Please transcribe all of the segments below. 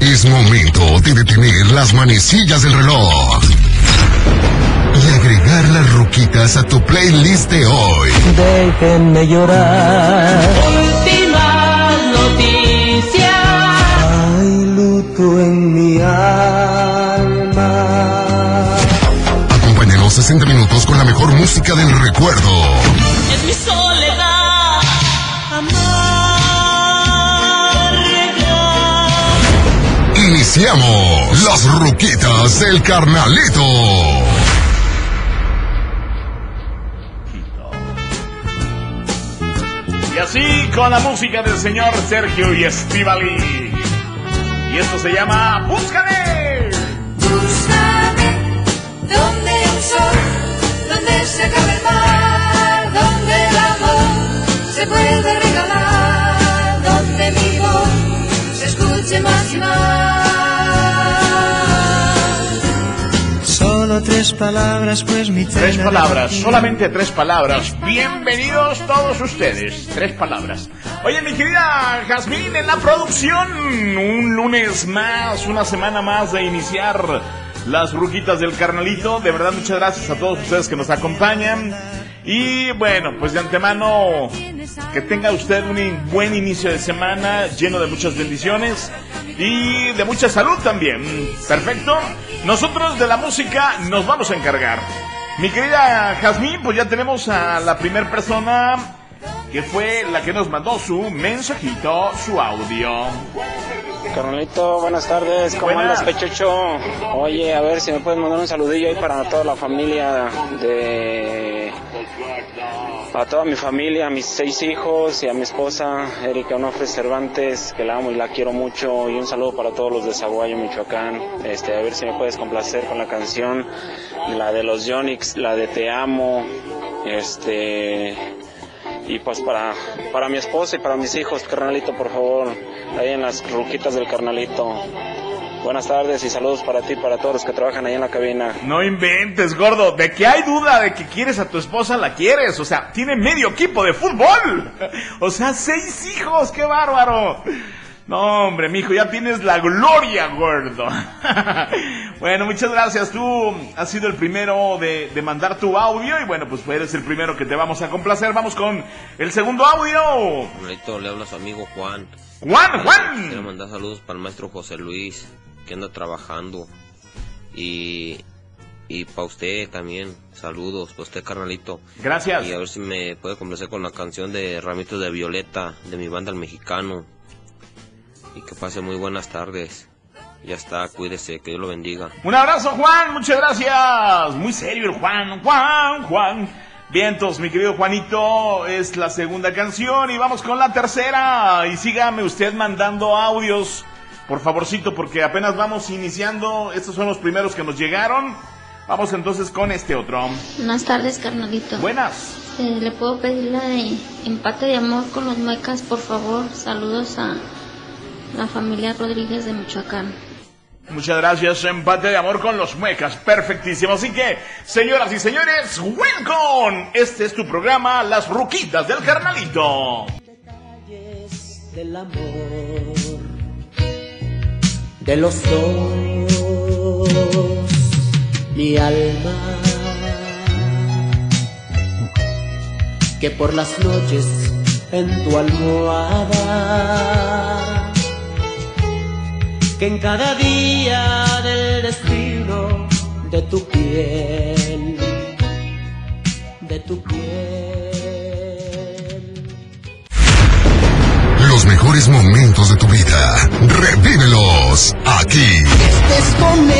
Es momento de detener las manecillas del reloj y agregar las ruquitas a tu playlist de hoy. Déjenme llorar. Últimas noticias. Hay luto en mi alma. Acompáñanos 60 minutos con la mejor música del recuerdo. Iniciamos las ruquitas del carnalito. Y así con la música del señor Sergio y Estivali. Y esto se llama Búscame. Búscame donde un sol, palabras, pues mi Tres palabras, solamente tres palabras. Bienvenidos todos ustedes. Tres palabras. Oye, mi querida Jazmín, en la producción, un lunes más, una semana más de iniciar las ruquitas del carnalito. De verdad, muchas gracias a todos ustedes que nos acompañan. Y bueno, pues de antemano, que tenga usted un buen inicio de semana, lleno de muchas bendiciones y de mucha salud también. Perfecto. Nosotros de la música nos vamos a encargar. Mi querida Jazmín, pues ya tenemos a la primera persona que fue la que nos mandó su mensajito, su audio. Carnalito, buenas tardes, ¿cómo Buenas. andas, Pechucho? Oye, a ver si me puedes mandar un saludillo ahí para toda la familia de... Para toda mi familia, a mis seis hijos y a mi esposa, Erika Onofre Cervantes, que la amo y la quiero mucho, y un saludo para todos los de Zaguayo, Michoacán. Este, a ver si me puedes complacer con la canción, la de los Yonix, la de Te Amo, este... Y pues para, para mi esposa y para mis hijos, carnalito, por favor, ahí en las ruquitas del carnalito. Buenas tardes y saludos para ti y para todos los que trabajan ahí en la cabina. No inventes, gordo. De que hay duda de que quieres a tu esposa, la quieres. O sea, tiene medio equipo de fútbol. O sea, seis hijos. ¡Qué bárbaro! No, hombre, mijo, ya tienes la gloria, gordo. bueno, muchas gracias. Tú has sido el primero de, de mandar tu audio. Y bueno, pues eres el primero que te vamos a complacer. Vamos con el segundo audio. Carnalito, le habla a su amigo Juan. Juan, Quiero Juan. mandar saludos para el maestro José Luis, que anda trabajando. Y, y para usted también, saludos, para usted, carnalito. Gracias. Y a ver si me puede complacer con la canción de Ramitos de Violeta, de mi banda El Mexicano. Y que pase muy buenas tardes. Ya está, cuídese, que Dios lo bendiga. Un abrazo, Juan, muchas gracias. Muy serio el Juan, Juan, Juan. Vientos, mi querido Juanito, es la segunda canción y vamos con la tercera. Y sígame usted mandando audios, por favorcito, porque apenas vamos iniciando. Estos son los primeros que nos llegaron. Vamos entonces con este otro. Buenas tardes, carnalito. Buenas. Eh, ¿Le puedo pedir la de empate de amor con los muecas, por favor? Saludos a la familia Rodríguez de Michoacán. Muchas gracias, empate de amor con los muecas, perfectísimo. Así que, señoras y señores, welcome. Este es tu programa, Las Ruquitas del Carnalito. del amor, de los sueños, mi alma, que por las noches en tu almohada, que en cada día del destino de tu piel, de tu piel. Los mejores momentos de tu vida. Revívelos aquí. estés con.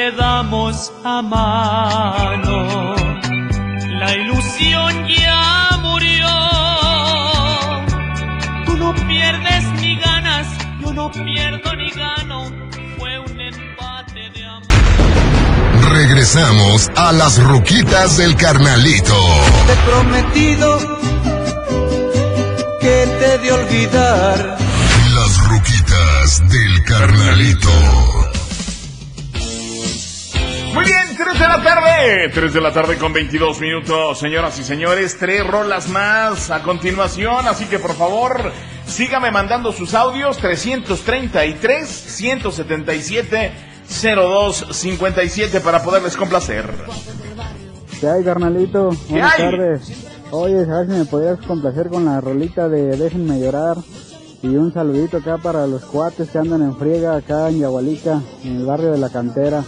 quedamos a mano, la ilusión ya murió. Tú no pierdes ni ganas, yo no pierdo ni gano. Fue un empate de amor. Regresamos a las ruquitas del carnalito. Te he prometido que te de olvidar. Las ruquitas del carnalito. Muy bien, 3 de la tarde. 3 de la tarde con 22 minutos, señoras y señores. Tres rolas más a continuación. Así que por favor, sígame mandando sus audios. 333 177 0257 para poderles complacer. ¿Qué hay, carnalito? Buenas hay? tardes. Oye, a ver si me podrías complacer con la rolita de Déjenme llorar. Y un saludito acá para los cuates que andan en friega acá en Yahualica, en el barrio de la cantera.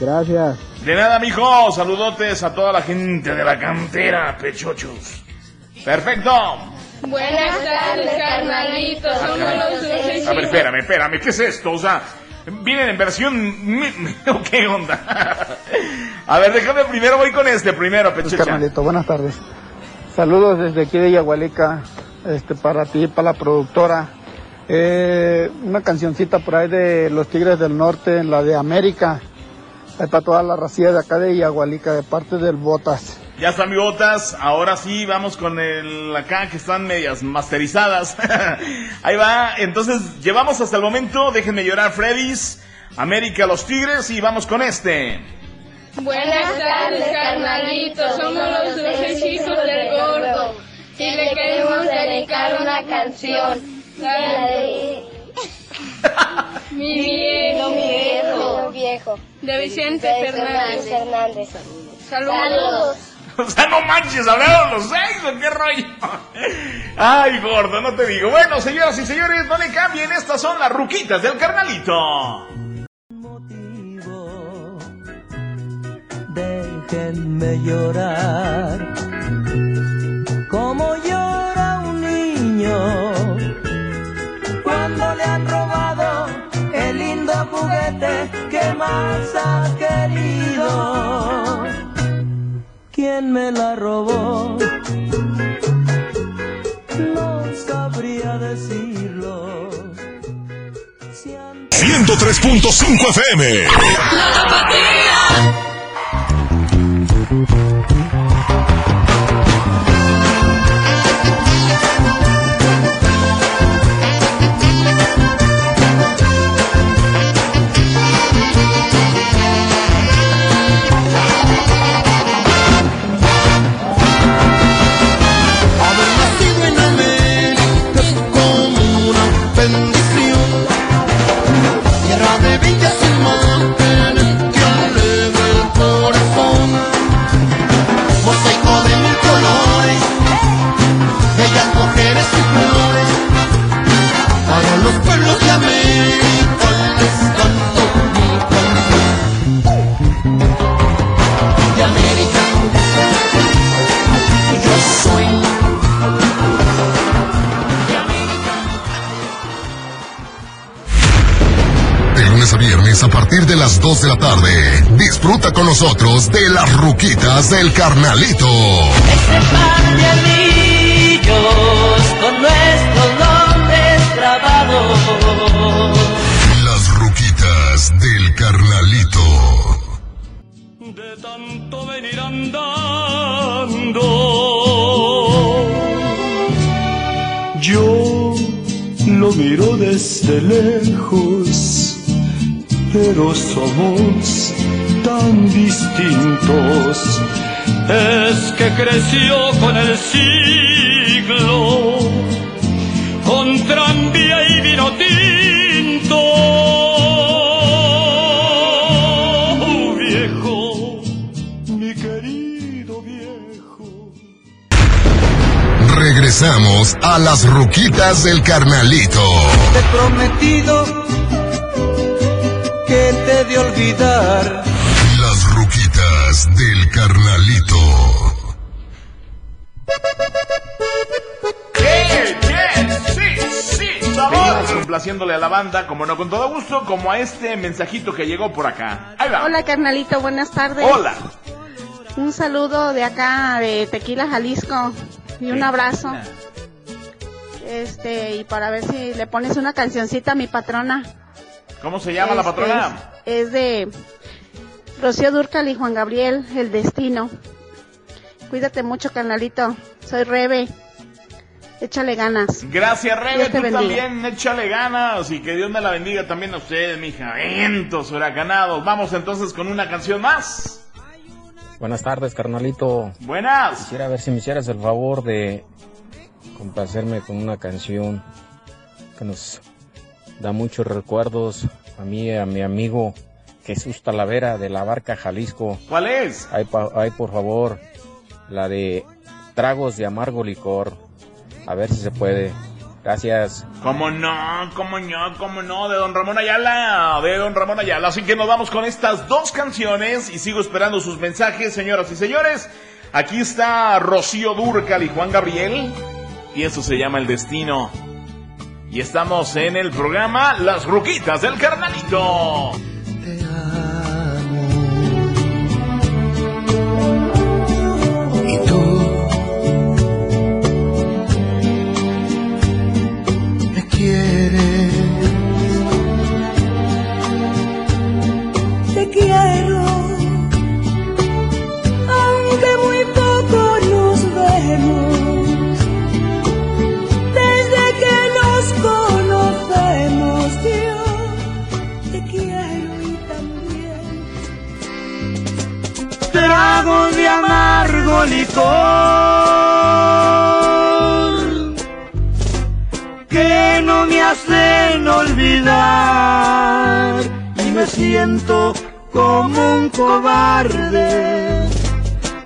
Gracias. De nada, mijo. Saludotes a toda la gente de la cantera, pechochos. Perfecto. Buenas tardes, carnalitos. Somos A ver, espérame, espérame. ¿Qué es esto? O sea, vienen en versión... mi- ¿o ¿Qué onda? A ver, déjame primero, voy con este primero, Pues, pechocha. carnalito, buenas tardes. Saludos desde aquí de Yahualica, este, para ti, para la productora. Eh, una cancioncita por ahí de Los Tigres del Norte, la de América. Ahí para toda la racía de acá de Yahualica, de parte del Botas. Ya están botas. Ahora sí, vamos con el acá que están medias masterizadas. Ahí va. Entonces, llevamos hasta el momento. Déjenme llorar, Freddy's. América, los Tigres. Y vamos con este. Buenas tardes, carnalitos. Somos los dulces hijos del gordo. Y le queremos dedicar una canción. La de... Mi De Vicente De Fernández. Fernández. Saludos. O sea, no manches, hablaron los seis, ¿o qué rollo? Ay, gordo, no te digo. Bueno, señoras y señores, no le cambien, estas son las ruquitas del carnalito. Déjenme llorar ha querido. ¿Quién me la robó? No sabría decirlo. 103.5 FM. Lunes a viernes a partir de las 2 de la tarde. Disfruta con nosotros de las ruquitas del carnalito. par de anillos con nuestros nombres grabados. Las ruquitas del carnalito. De tanto venir andando. Yo lo miro desde lejos, pero somos tan distintos. Es que creció con el siglo, con tranvía y vino tinto. Viejo, mi querido viejo. Regresamos a las ruquitas del carnalito. Te he prometido que te de olvidar. Las ruquitas del carnalito. ¡Eh, yes! ¡Sí, sí! ¡Sabor! Complaciéndole a la banda, como no, con todo gusto, como a este mensajito que llegó por acá. Ahí va. Hola carnalito, buenas tardes. Hola. Un saludo de acá de Tequila, Jalisco y un abrazo. Este, y para ver si le pones una cancioncita a mi patrona. ¿Cómo se llama la Este, patrona? Es, es de Rocío Durcal y Juan Gabriel, El Destino. Cuídate mucho, carnalito. Soy Rebe. Échale ganas. Gracias, Rebe, tú bendiga. también, échale ganas y que Dios me la bendiga también a ustedes, mija. Vientos huracanados. Vamos entonces con una canción más. Buenas tardes, carnalito. Buenas. Quisiera ver si me hicieras el favor de complacerme con una canción que nos da muchos recuerdos a mí y a mi amigo Jesús Talavera de la Barca Jalisco. ¿Cuál es? Ay, por favor, la de Tragos de Amargo Licor. A ver si se puede. Gracias. ¿Cómo no? ¿Cómo no? ¿Cómo no? De Don Ramón Ayala, de Don Ramón Ayala. Así que nos vamos con estas dos canciones y sigo esperando sus mensajes, señoras y señores. Aquí está Rocío Durcal y Juan Gabriel. Y eso se llama El Destino. Y estamos en el programa Las Ruquitas del Carnalito. Licor que no me hacen olvidar y me siento como un cobarde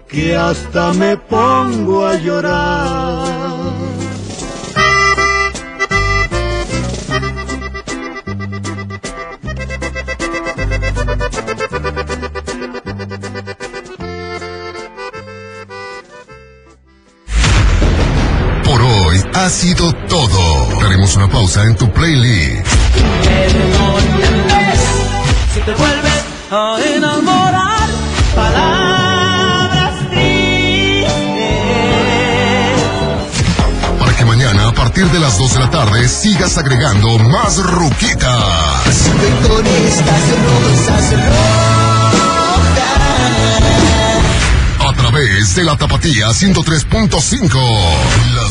que hasta me pongo a llorar. Ha sido todo. Haremos una pausa en tu playlist. Si te vuelves a enamorar, palabras tristes. Para que mañana a partir de las 2 de la tarde sigas agregando más ruquitas. con estas rosas A través de la Tapatía 103.5. Las